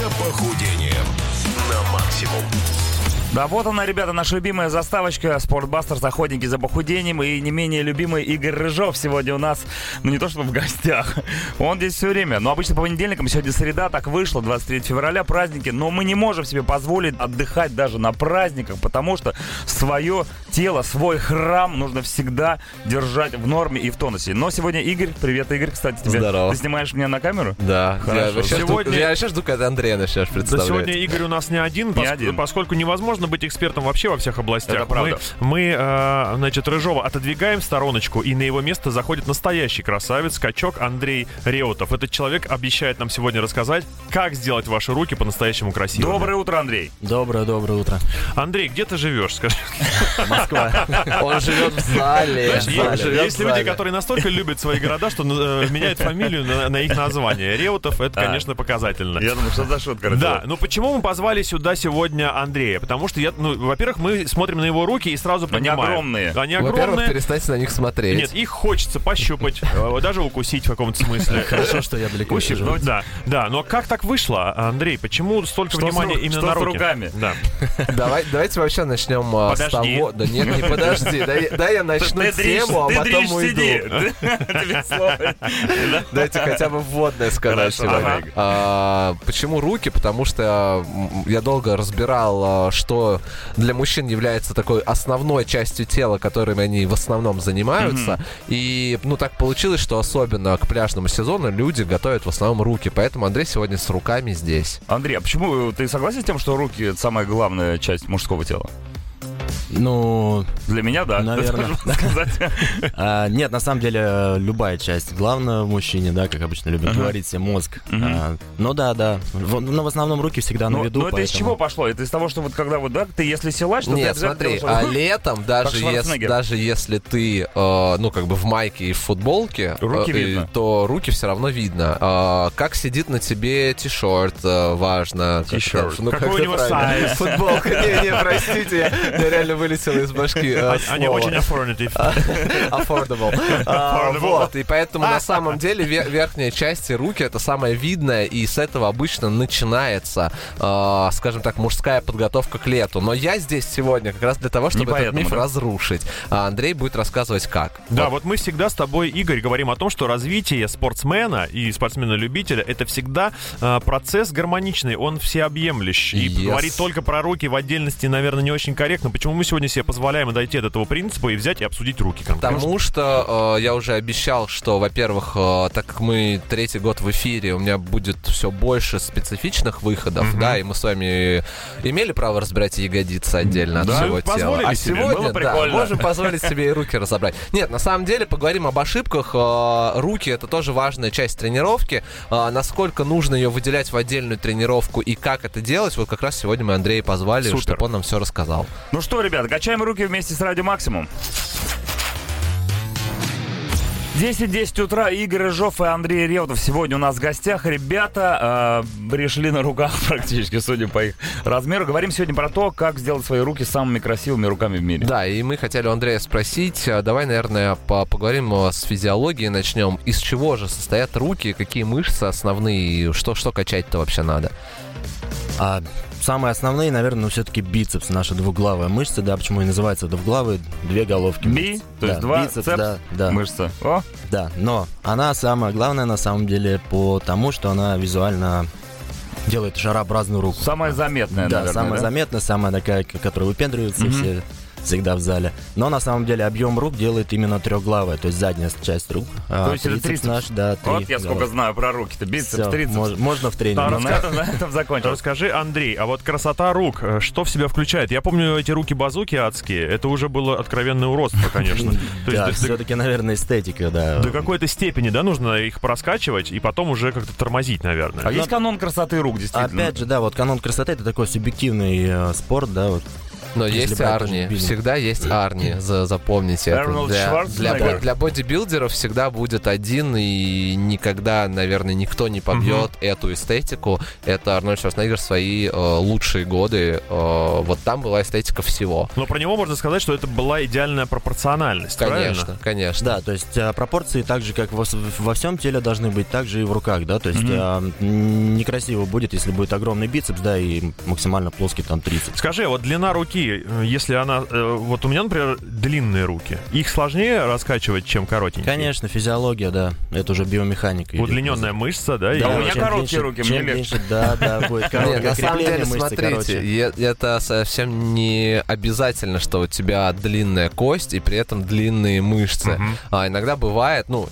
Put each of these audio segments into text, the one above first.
за похудением на максимум. Да, вот она, ребята, наша любимая заставочка Спортбастерс, охотники за похудением и не менее любимый Игорь Рыжов сегодня у нас, ну не то чтобы в гостях, он здесь все время. Но обычно по понедельникам, сегодня среда, так вышло, 23 февраля, праздники, но мы не можем себе позволить отдыхать даже на праздниках, потому что свое тело, свой храм нужно всегда держать в норме и в тонусе. Но сегодня Игорь, привет, Игорь, кстати, тебе. Здорово. Ты снимаешь меня на камеру? Да. Хорошо. Я, сейчас Сегодня- жду, я сейчас жду, когда Андрей начнешь Да представлять. сегодня Игорь у нас не один, пос- один. поскольку невозможно быть экспертом вообще во всех областях. Это правда. Мы, мы, э, значит, Рыжова отодвигаем в стороночку, и на его место заходит настоящий красавец, качок Андрей Реутов. Этот человек обещает нам сегодня рассказать, как сделать ваши руки по-настоящему красивыми. Доброе утро, Андрей. Доброе, доброе утро. Андрей, где ты живешь? Скажи. Москва. Он живет в зале. Есть, люди, которые настолько любят свои города, что э, меняют фамилию на, их название. Реутов это, конечно, показательно. Я думаю, что за шутка. Да, ну почему мы позвали сюда сегодня Андрея? Потому что я, ну, во-первых, мы смотрим на его руки и сразу Они понимаем. огромные. Они Во-первых, огромные. перестаньте на них смотреть. Нет, их хочется пощупать, э, даже укусить в каком-то смысле. Хорошо, что я далеко сижу. Ущипнуть. Да, да, но как так вышло, Андрей? Почему столько Что внимания именно что на руки? руками? Да. Давай, давайте вообще начнем а, с того... Да нет, не подожди. Дай, дай я начну тему, а потом уйду. Дайте хотя бы вводное сказать сегодня. А, почему руки? Потому что я долго разбирал, а, что для мужчин является такой основной частью тела, которым они в основном занимаются. И, ну, так получилось, что особенно к пляжному сезону люди готовят в основном руки. Поэтому Андрей сегодня с руками здесь. Андрей, а почему ты согласен с тем, что руки это самая главная часть мужского тела? Ну, Для меня, да. Наверное. А, нет, на самом деле, любая часть. Главное в мужчине, да, как обычно любят говорить, все мозг. А, ну да, да. Но в основном руки всегда на виду. ну, это из чего пошло? Это из того, что вот когда вот, да, ты если силач, то Нет, смотри, а летом, даже, если, ты, э, ну, как бы в майке и в футболке, э, то руки все равно видно. А, как сидит на тебе t-shirt, э, важно. Это- ну, Какой как у него size? Футболка. Не, не, простите, я реально вылетел из башки. э, Они очень. Affordable. А, Affordable. Вот, и поэтому на самом деле ве- верхняя часть и руки это самое видное, и с этого обычно начинается, э, скажем так, мужская подготовка к лету. Но я здесь сегодня как раз для того, чтобы этот миф разрушить. А Андрей будет рассказывать как. Да, вот мы всегда с тобой, Игорь, говорим о том, что развитие спортсмена и спортсмена-любителя это всегда э, процесс гармоничный, он всеобъемлющий. И говорить только про руки в отдельности, наверное, не очень корректно. Почему мы сегодня себе позволяем дойти от этого принципа и взять и обсудить руки конкретно? Потому что э, я уже обещал, что, во-первых, э, так как мы третий год в эфире, у меня будет все больше специфичных выходов, да, и мы с вами имели право разбирать ягодицы отдельно Да, от всего позволили тела. А себе, сегодня, было да, прикольно. можем позволить себе и руки разобрать. Нет, на самом деле, поговорим об ошибках. Э, руки это тоже важная часть тренировки. Э, насколько нужно ее выделять в отдельную тренировку и как это делать, вот как раз сегодня мы Андрея позвали, Супер. чтобы он нам все рассказал. Ну что, ребят, качаем руки вместе с Радио Максимум. 10-10 утра, Игорь Рыжов и Андрей Реутов сегодня у нас в гостях. Ребята э, решили на руках практически, судя по их размеру. Говорим сегодня про то, как сделать свои руки самыми красивыми руками в мире. Да, и мы хотели у Андрея спросить, а, давай, наверное, по- поговорим э, с физиологией, начнем. Из чего же состоят руки, какие мышцы основные, что, что качать-то вообще надо? А самые основные, наверное, ну, все-таки бицепс, наша двуглавая мышца, да, почему и называется двуглавый, две головки. Би, мышц. то есть Да, два, бицепс, цепс, да, да, мышца. О, да. Но она самая главная, на самом деле, по тому, что она визуально делает шарообразную руку. самая заметная, да, наверное. самая да? заметная, самая такая, которая выпендривается Мгм. все всегда в зале. Но на самом деле объем рук делает именно трехглавая, то есть задняя часть рук. А То есть это трицепс наш, да, три Вот я сколько знаю про руки-то. Бицепс, Всё, трицепс. мож- можно в тренинг. Да, А, на этом, на этом закончилось. Расскажи, Андрей, а вот красота рук, э, что в себя включает? Я помню эти руки-базуки адские, это уже было откровенное уродство, конечно. Да, все-таки, наверное, эстетика, да. до какой-то степени, да, нужно их проскачивать и потом уже как-то тормозить, наверное. А есть канон красоты рук, действительно? Опять же, да, вот канон красоты это такой субъективный э, спорт, да, вот Но Если есть Арни, всегда есть Арни, за- запомните это. Для, для, для бодибилдеров всегда будет один, и никогда, наверное, никто не побьет эту эстетику. Это Арнольд Шварценеггер в свои э, лучшие годы. э, вот там была эстетика всего. Но про него можно сказать, что это была идеальная пропорциональность, Конечно, правильно? конечно. Да, то есть а, пропорции так же, как во, всем теле должны быть, так же и в руках, да, то есть а, некрасиво будет, если будет огромный бицепс, да, и максимально плоский там трицепс. Скажи, вот длина руки, э, если она... э, Вот у меня, например, длинные руки. Их сложнее раскачивать, чем коротенькие? Конечно, физиология, да, это уже биомеханика. Удлиненная мышца, да? Да, у меня чем короткие руки, мне легче. Да, да, будет короткое на самом крепление деле, мышцы, смотрите, это совсем не обязательно, что у тебя длинная кость и при этом длинные мышцы. А иногда бывает, ну,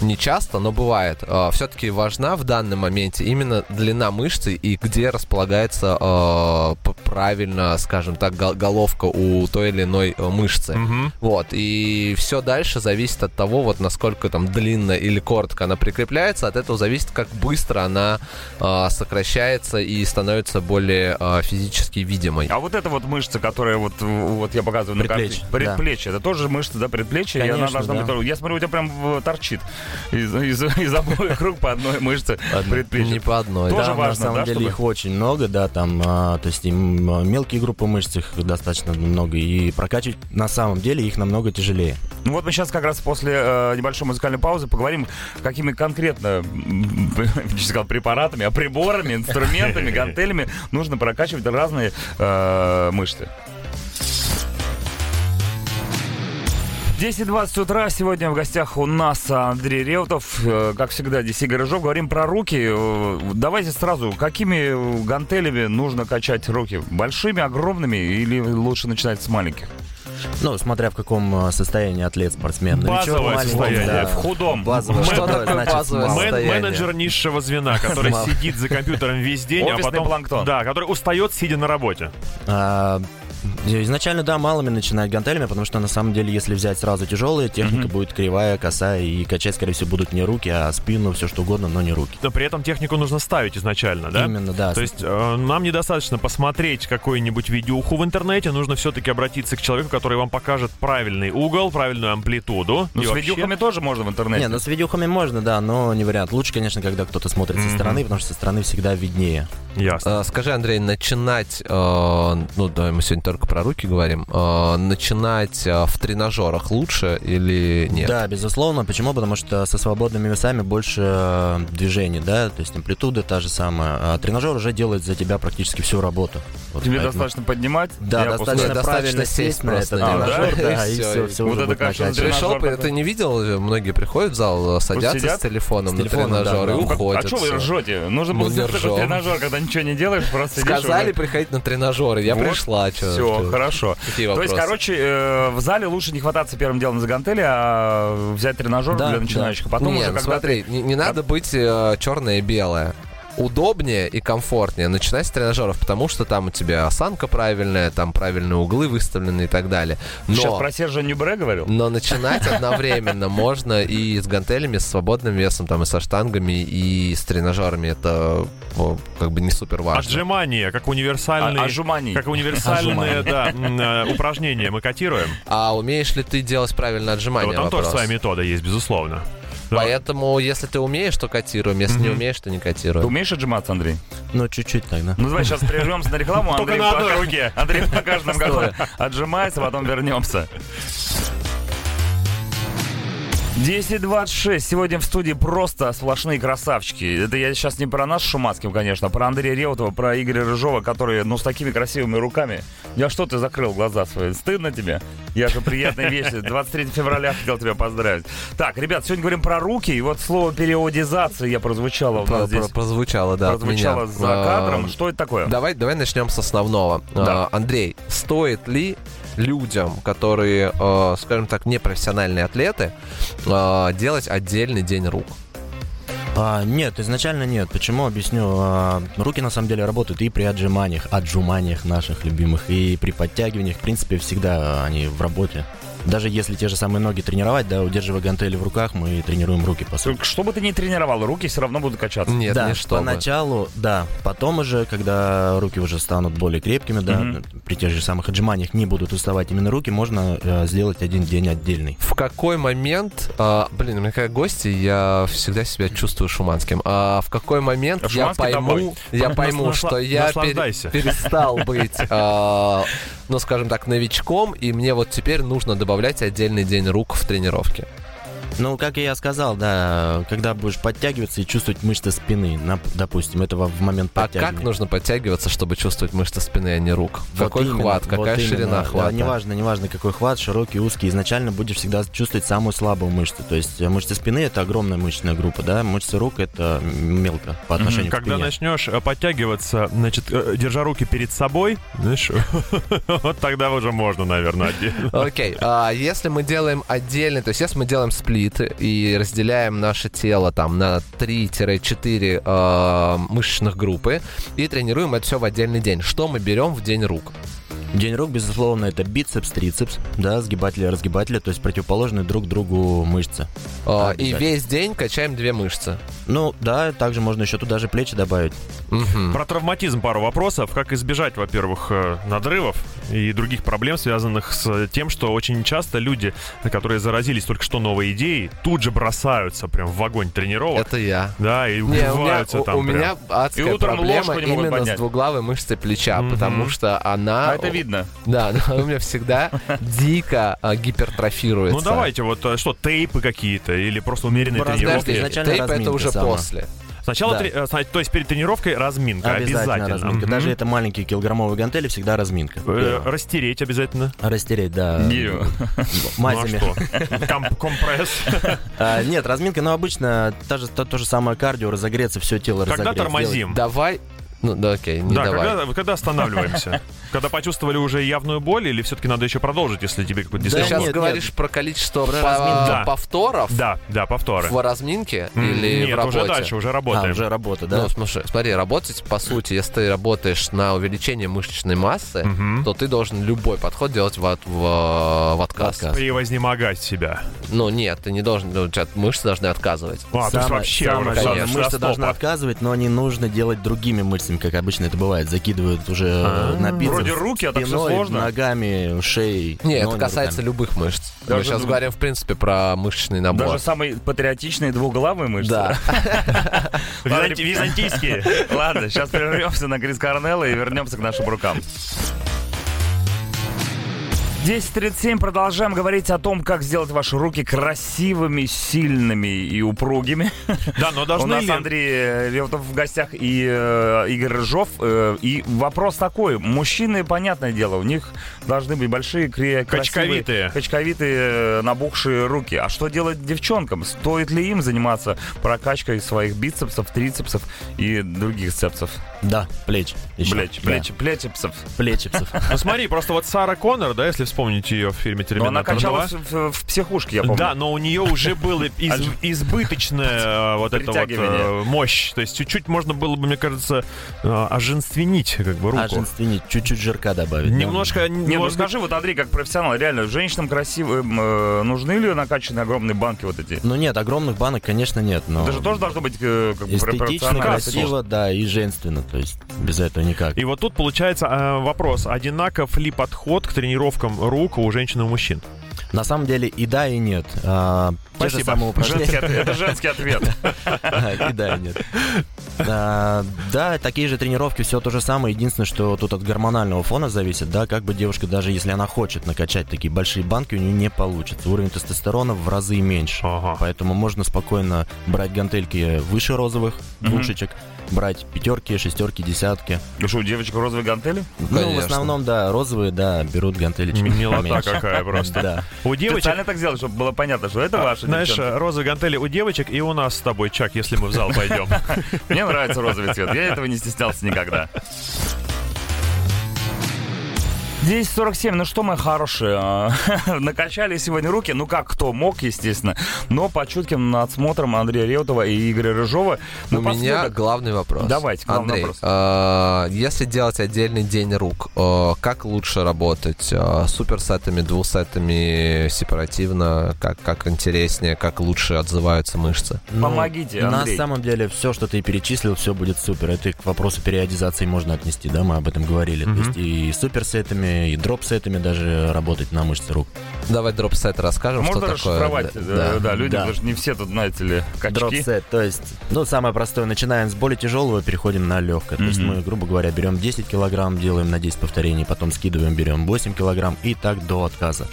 не часто, но бывает. все-таки важна в данном моменте именно длина мышцы и где располагается э, правильно, скажем так, гол- головка у той или иной э, мышцы. Мгм. Вот, и все дальше зависит от того, вот насколько там длинно или коротко она прикрепляется, от этого зависит, как быстро она э, сокращается и становится более э, физически видимой. А вот эта вот мышца, которая вот, вот я показываю на Предплечье, картинке. Предплечье. Это тоже мышца, да, предплечья, и она Конечно, должна да. быть... Я смотрю, у тебя прям э, торчит из, из, из обоих рук по одной мышце предплечья. Не по одной. Тоже Да, важно, на самом да, деле чтобы- их очень много, да, там, а, то есть и м, мелкие группы мышц их достаточно много, и прокачивать на самом деле их намного тяжелее. Ну вот мы сейчас как раз после э, небольшой музыкальной паузы поговорим, какими конкретно, я сказал, препаратами, а приборами, инструментами, гантелями нужно прокачивать разные э, мышцы. 10.20 утра. Сегодня в гостях у нас Андрей Реутов. Э, Как всегда, Игорь Рыжов. Говорим про руки. Э, Давайте сразу, какими гантелями нужно качать руки? Большими, огромными или лучше начинать с маленьких? Ну, смотря в каком а, состоянии атлет, спортсмен. Базовое Новичок, состояние. да. В худом. Базовое. Что такое значит базовое? Мен- состояние. менеджер низшего звена, который сидит за компьютером весь день, а потом... планктон. Да, который устает, сидя на работе. А, Изначально, да, малыми начинать гантелями, потому что на самом деле, если взять сразу тяжелые, техника Мгм. будет кривая, косая, и качать, скорее всего, будут не руки, а спину, все что угодно, но не руки. Но при этом технику нужно ставить изначально, да? Именно, да. То есть э, нам недостаточно посмотреть какую-нибудь видеоху в интернете, нужно все-таки обратиться к человеку, который вам покажет правильный угол, правильную амплитуду. Ну, И с вообще- видюхами тоже можно в интернете. Не, ну с видеохами можно, да, но не вариант. Лучше, конечно, когда кто-то смотрит Мгм. со стороны, потому что со стороны всегда виднее. Ясно. Э, Скажи, Андрей, начинать, э, ну давай мы сегодня только про руки говорим, э, начинать э, в тренажерах лучше или нет? Да, безусловно. Почему? Потому что со свободными весами больше э, движений, да, то есть амплитуда та же самая. А тренажер уже делает за тебя практически всю работу. Вот Тебе поэтому- достаточно поднимать. Да, достаточно, Достаточно правильно сесть на на тренажер, тренажер, да, и все, и все вот уже это будет как что Пришел, такой. ты не видел, многие приходят в зал, садятся сидят? с телефоном С на телефоном, да, тренажер да. и Ну, Как- уходят. а что вы ржете? Нужно Ну, было не сделать такой тренажер, когда ничего не делаешь, просто сидишь Сказали приходить на тренажеры, я пришла. чё- Все, хорошо. То есть, короче, э, в зале лучше не хвататься первым делом за гантели, а взять тренажер для начинающих. А потом уже ну когда смотри, не, не надо быть черное и белое. Удобнее и комфортнее начинать с тренажеров, потому что там у тебя осанка правильная, там правильные углы выставлены и так далее. Ты Сейчас Но, про Сержа Нюбре говорил? но начинать одновременно можно и с гантелями, с свободным весом, там и со штангами, и с тренажерами. Это как бы не супер важно. Отжимания, как универсальные... А- Отжиманий. Как универсальные, да, э, упражнения мы котируем. А умеешь ли ты делать правильно отжимания? Вот там тоже своя метода есть, безусловно. Да. Поэтому, если ты умеешь, то котируем. Если не умеешь, то не Ты котируем. умеешь отжиматься, Андрей? Ну, чуть-чуть тогда. Ну, давай сейчас прервемся на рекламу. Только Андрей на одной пока- руке. Андрей покажет нам, как отжимается, потом вернемся. 10.26. Сегодня в студии просто сплошные красавчики. Это я сейчас не про нас с Шумацким, конечно, а про Андрея Реутова, про Игоря Рыжова, которые, ну, с такими красивыми руками. Я что, ты закрыл глаза свои? Стыдно тебе? Я же приятные вещи. 23 февраля хотел тебя поздравить. Так, ребят, сегодня говорим про руки. И вот слово периодизация я прозвучало у Про- нас здесь. про- прозвучало, да, прозвучало за кадром. А, Что это такое? Давай, давай начнем с основного. Да. А, Андрей, стоит ли людям, которые, э, скажем так, непрофессиональные атлеты, э, делать отдельный день рук? А, нет, изначально нет. Почему? Объясню. А, руки на самом деле работают и при отжиманиях, отжиманиях наших любимых, и при подтягиваниях. В принципе, всегда они в работе. Даже если те же самые ноги тренировать, да, удерживая гантели в руках, мы тренируем руки, по сути. Что бы ты ни тренировал, руки все равно будут качаться. Нет, да, не чтобы. поначалу, да. Потом уже, когда руки уже станут более крепкими, да, Мгм. при тех же самых отжиманиях не будут уставать именно руки, можно э, сделать один день отдельный. В какой момент, а, блин, у меня как гости, я всегда себя чувствую шуманским. А в какой момент А я пойму, домой. я пойму, что я перестал быть, а, ну, скажем так, новичком, и мне вот теперь нужно добавлять отдельный день рук в тренировке. Ну, как и я сказал, да, когда будешь подтягиваться и чувствовать мышцы спины, нап- допустим, это во- в момент А подтягивания. как нужно подтягиваться, чтобы чувствовать мышцы спины, а не рук? Вот какой именно, хват, вот какая именно. ширина Да, хвата? неважно, неважно, какой хват, широкий, узкий. Изначально будешь всегда чувствовать самую слабую мышцу. То есть э, мышцы спины это огромная мышечная группа, да, мышцы рук это мелко по отношению к Когда спине. начнешь э, подтягиваться, значит, э, держа руки перед собой, знаешь, вот тогда уже можно, наверное, отдельно. Окей, а если мы делаем отдельный, то есть если мы делаем сплит и разделяем наше тело там на 3-4 э, мышечных группы и тренируем это все в отдельный день, что мы берем в день рук? День рук, безусловно, это бицепс, трицепс, да, сгибатели, разгибатели, то есть противоположные друг другу мышцы. Э, и Обязательно. весь день качаем две мышцы. Ну, да, также можно еще туда же плечи добавить. Мгм. Про травматизм пару вопросов. Как избежать, во-первых, э, надрывов и других проблем, связанных с тем, что очень часто люди, которые заразились только что новой идеей, тут же бросаются прям в огонь тренировок. Это я. Да, и Не, у меня, убиваются у, там у прям. меня адская И утром проблема не именно поднять. с двуглавой мышцей плеча, Мгм. потому что она... А это видно. Да, она у меня всегда дико а, гипертрофируется. Ну давайте, вот э, что, тейпы какие-то или просто умеренные тренировки? Подожди, тейп это уже сама. после. Сначала, Да. тре- э, то есть перед тренировкой разминка, обязательно. разминка. Мгм. Даже это маленькие килограммовые гантели, всегда разминка. Э, Первое. Растереть обязательно. Растереть, да. Гирю. Мазями. Ну а компресс. А, нет, разминка, но обычно та же, то, то же самое кардио, разогреться, все тело Когда разогреть. тормозим? Давай... Ну, да, окей, не Да, давай. когда, когда останавливаемся? Когда почувствовали уже явную боль, или все-таки надо еще продолжить, если тебе какой-то Ты Да сейчас нет, говоришь нет. про количество Про по-. Да. повторов Да, да, повторы. в разминке М, или Нет, в работе? уже дальше, уже А, работаем. уже работа, да? Ну, слушай, смотри, работать, по сути, если ты работаешь на увеличение мышечной массы, Мгм. то ты должен любой подход делать в, от- в, в отказ. отказ. Превознемогать себя. Ну, нет, ты не должен, ну, мышцы должны отказывать. А, то есть Самое- вообще самое уже конечно. мышцы стопа. должны отказывать, но не нужно делать другими мышцами, как обычно это бывает. Закидывают уже А. на бицепс. Вроде руки, а так спиной, сложно. ногами, шеей. Нет, но это не касается руками. любых мышц. Мы сейчас говорим, в принципе, про мышечный набор. Даже самые патриотичные двуглавые мышцы. Да. Византи- Византийские. Ладно, сейчас прервемся на Крис Корнелла и вернемся к нашим рукам. 10.37 продолжаем говорить о том, как сделать ваши руки красивыми, сильными и упругими. Да, но У должны нас ли... Андрей Реутов в гостях и э, Игорь Рыжов. Э, и вопрос такой. Мужчины, понятное дело, у них должны быть большие, кре- красивые, Качковитые. качковитые, э, набухшие руки. А что делать девчонкам? Стоит ли им заниматься прокачкой своих бицепсов, трицепсов и других цепсов? Да, плеч. еще. Плеч, Да, плеч, плечепсов. Плечепсов. Ну смотри, просто вот Сара Коннор, да, если вспомнить ее в фильме Но она «Терминатор 2», качалась в, в психушке, я помню. Да, но у нее уже было из- избыточная э, вот эта вот э, мощь. То есть чуть-чуть можно было бы, мне кажется, э, оженственнить как бы руку. Оженственнить, чуть-чуть жирка добавить. Немножко... Не, ну скажи, вот Андрей, как профессионал, реально, женщинам красивым нужны ли накачанные огромные банки вот эти? Ну нет, огромных банок, конечно, нет, но... Это же тоже должно быть как бы Эстетично, красиво, да, и женственно, то есть без этого никак. И вот тут получается вопрос, одинаков ли подход к тренировкам рук у женщин и у мужчин? На самом деле и да, и нет. А, те же Спасибо. Женский ответ, это женский ответ. И да, и нет. А, Да, такие же тренировки, все то же самое. Единственное, что тут от гормонального фона зависит, да, как бы девушка, даже если она хочет накачать такие большие банки, у нее не получится. Уровень тестостерона в разы меньше. Поэтому можно спокойно брать гантельки выше розовых Мгм. двушечек, брать пятерки, шестерки, десятки. Ну что, у девочек розовые гантели? Ну, в основном, да, розовые, да, берут гантелечки. Милота поменьше. какая просто. Да. У девочек... Специально так сделали, чтобы было понятно, что это а, ваши Знаешь, девчонки. розовые гантели у девочек и у нас с тобой, Чак, если мы в зал пойдем. Мне нравится розовый цвет, я этого не стеснялся никогда. 10.47, ну что, мои хорошие, а, накачали сегодня руки, ну как кто мог, естественно, но по чутким надсмотрам Андрея Реутова и Игоря Рыжова. Ну, У меня главный вопрос. Давайте, главный Андрей, вопрос. э, если делать отдельный день рук, э, как лучше работать? Э, суперсетами, двусетами, сепаративно? Как, как интереснее, как лучше отзываются мышцы? Ну, Помогите, На Андрей. самом деле, все, что ты перечислил, все будет супер. Это к вопросу периодизации можно отнести, да, мы об этом говорили. То есть и суперсетами, и дроп-сетами даже работать на мышцы рук. Давай drop set расскажем, Можно что такое. расшифровать, Да, да, да. да, люди, Да. что не все тут, знаете ли, качки. Drop set, то есть, ну, самое простое, начинаем с более тяжелого, переходим на легкое. То есть мы, грубо говоря, берем 10 килограмм, делаем на 10 повторений, потом скидываем, берем 8 килограмм и так до отказа.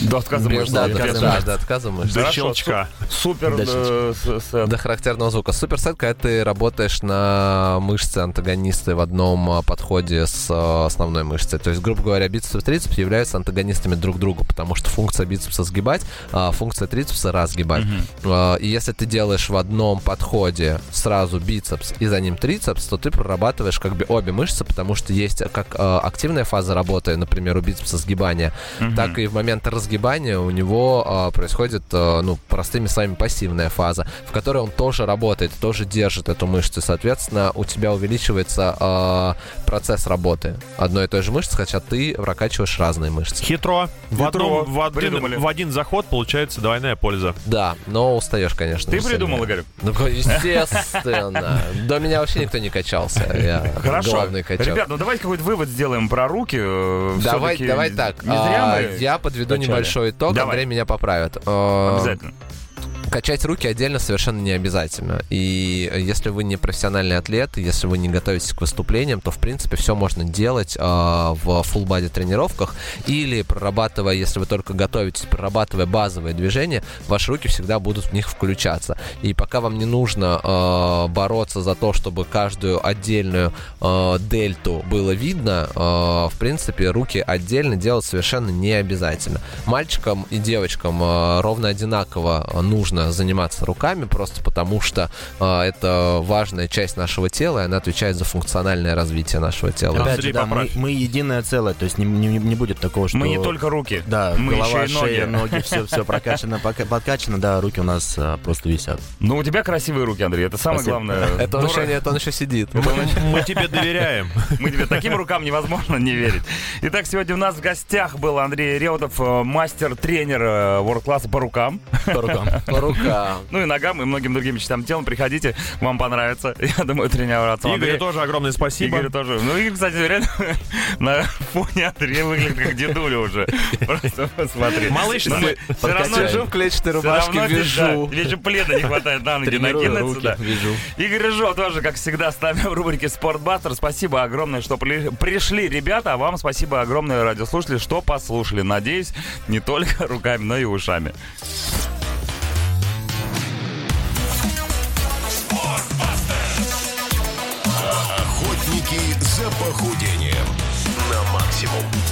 До отказа Без- мышц. да, до да, отказа да, мышц. до отказа мышц. До Хорошо, щелчка. Супер До э, с- сет. До характерного звука. Superset, когда ты работаешь на мышцы антагонисты в одном а, подходе с а, основной мышцей. То есть, грубо говоря, бицепс и трицепс являются антагонистами друг другу, потому что функция бицепса сгибать, а функция трицепса разгибать. А, И если ты делаешь в одном подходе сразу бицепс и за ним трицепс, то ты прорабатываешь как бы обе мышцы, потому что есть как активная фаза работы, например, у бицепса сгибания, так и в момент разгибания у него а, происходит, а, ну, простыми словами, пассивная фаза, в которой он тоже работает, тоже держит эту мышцу. Соответственно, у тебя увеличивается а, процесс работы одной и той же мышцы, хотя ты прокачиваешь разные мышцы. Хитро. В, Хитро. одном, в, один, Придумали. в один заход получается двойная польза. Да, но устаешь, конечно. Ты придумал, Игорь? Ну, естественно. До меня вообще никто не качался. Я Хорошо. главный качок. Ребят, ну давайте какой-то вывод сделаем про руки. э, Давай, давай так. Не зря а, мы я подведу качали. Небольшой итог, Давай. Андрей меня поправит. А, Обязательно. Качать руки отдельно совершенно не обязательно. И если вы не профессиональный атлет, если вы не готовитесь к выступлениям, то в принципе все можно делать а, в full body тренировках или прорабатывая, если вы только готовитесь, прорабатывая базовые движения, ваши руки всегда будут в них включаться. И пока вам не нужно а, бороться за то, чтобы каждую отдельную а, дельту было видно, а, в принципе руки отдельно делать совершенно не обязательно. Мальчикам и девочкам а, ровно одинаково а, нужно заниматься руками, просто потому что а, это важная часть нашего тела, и она отвечает за функциональное развитие нашего тела. Опять Андрей, же, да, мы, поправь. мы единое целое, то есть не, не- не будет такого, что... Мы не только руки. Да, мы голова, еще и ноги. шея, ноги, все, все прокачано, подкачано, да, руки у нас а, просто висят. Ну, у тебя красивые руки, Андрей. Это самое Спасибо. главное. Это он, еще, нет, он еще сидит. Мы, мы тебе доверяем. Мы тебе таким рукам невозможно не верить. Итак, сегодня у нас в гостях был Андрей Реутов, э, мастер-тренер э, World-класса по рукам. По рукам. По рукам. Ну и ногам, и многим другим частям тела. Приходите, вам понравится. Я думаю, тренироваться. Андрей- тоже огромное спасибо. Игорю тоже. Ну, Игорь, кстати, реально на фоне Андрея выглядит как дедуля уже. Просто посмотри. Малыш, Но мы все равно Сижу же в клетчатой рубашке, равно Вижу, пледа не хватает на ноги накинуться. да. Игорь Рыжов тоже, как всегда, с нами в рубрике «Спортбастер». Спасибо огромное, что при- пришли, ребята. А вам спасибо огромное, радиослушатели, что послушали. Надеюсь, не только руками, но и ушами. Охотники за похудением на максимум.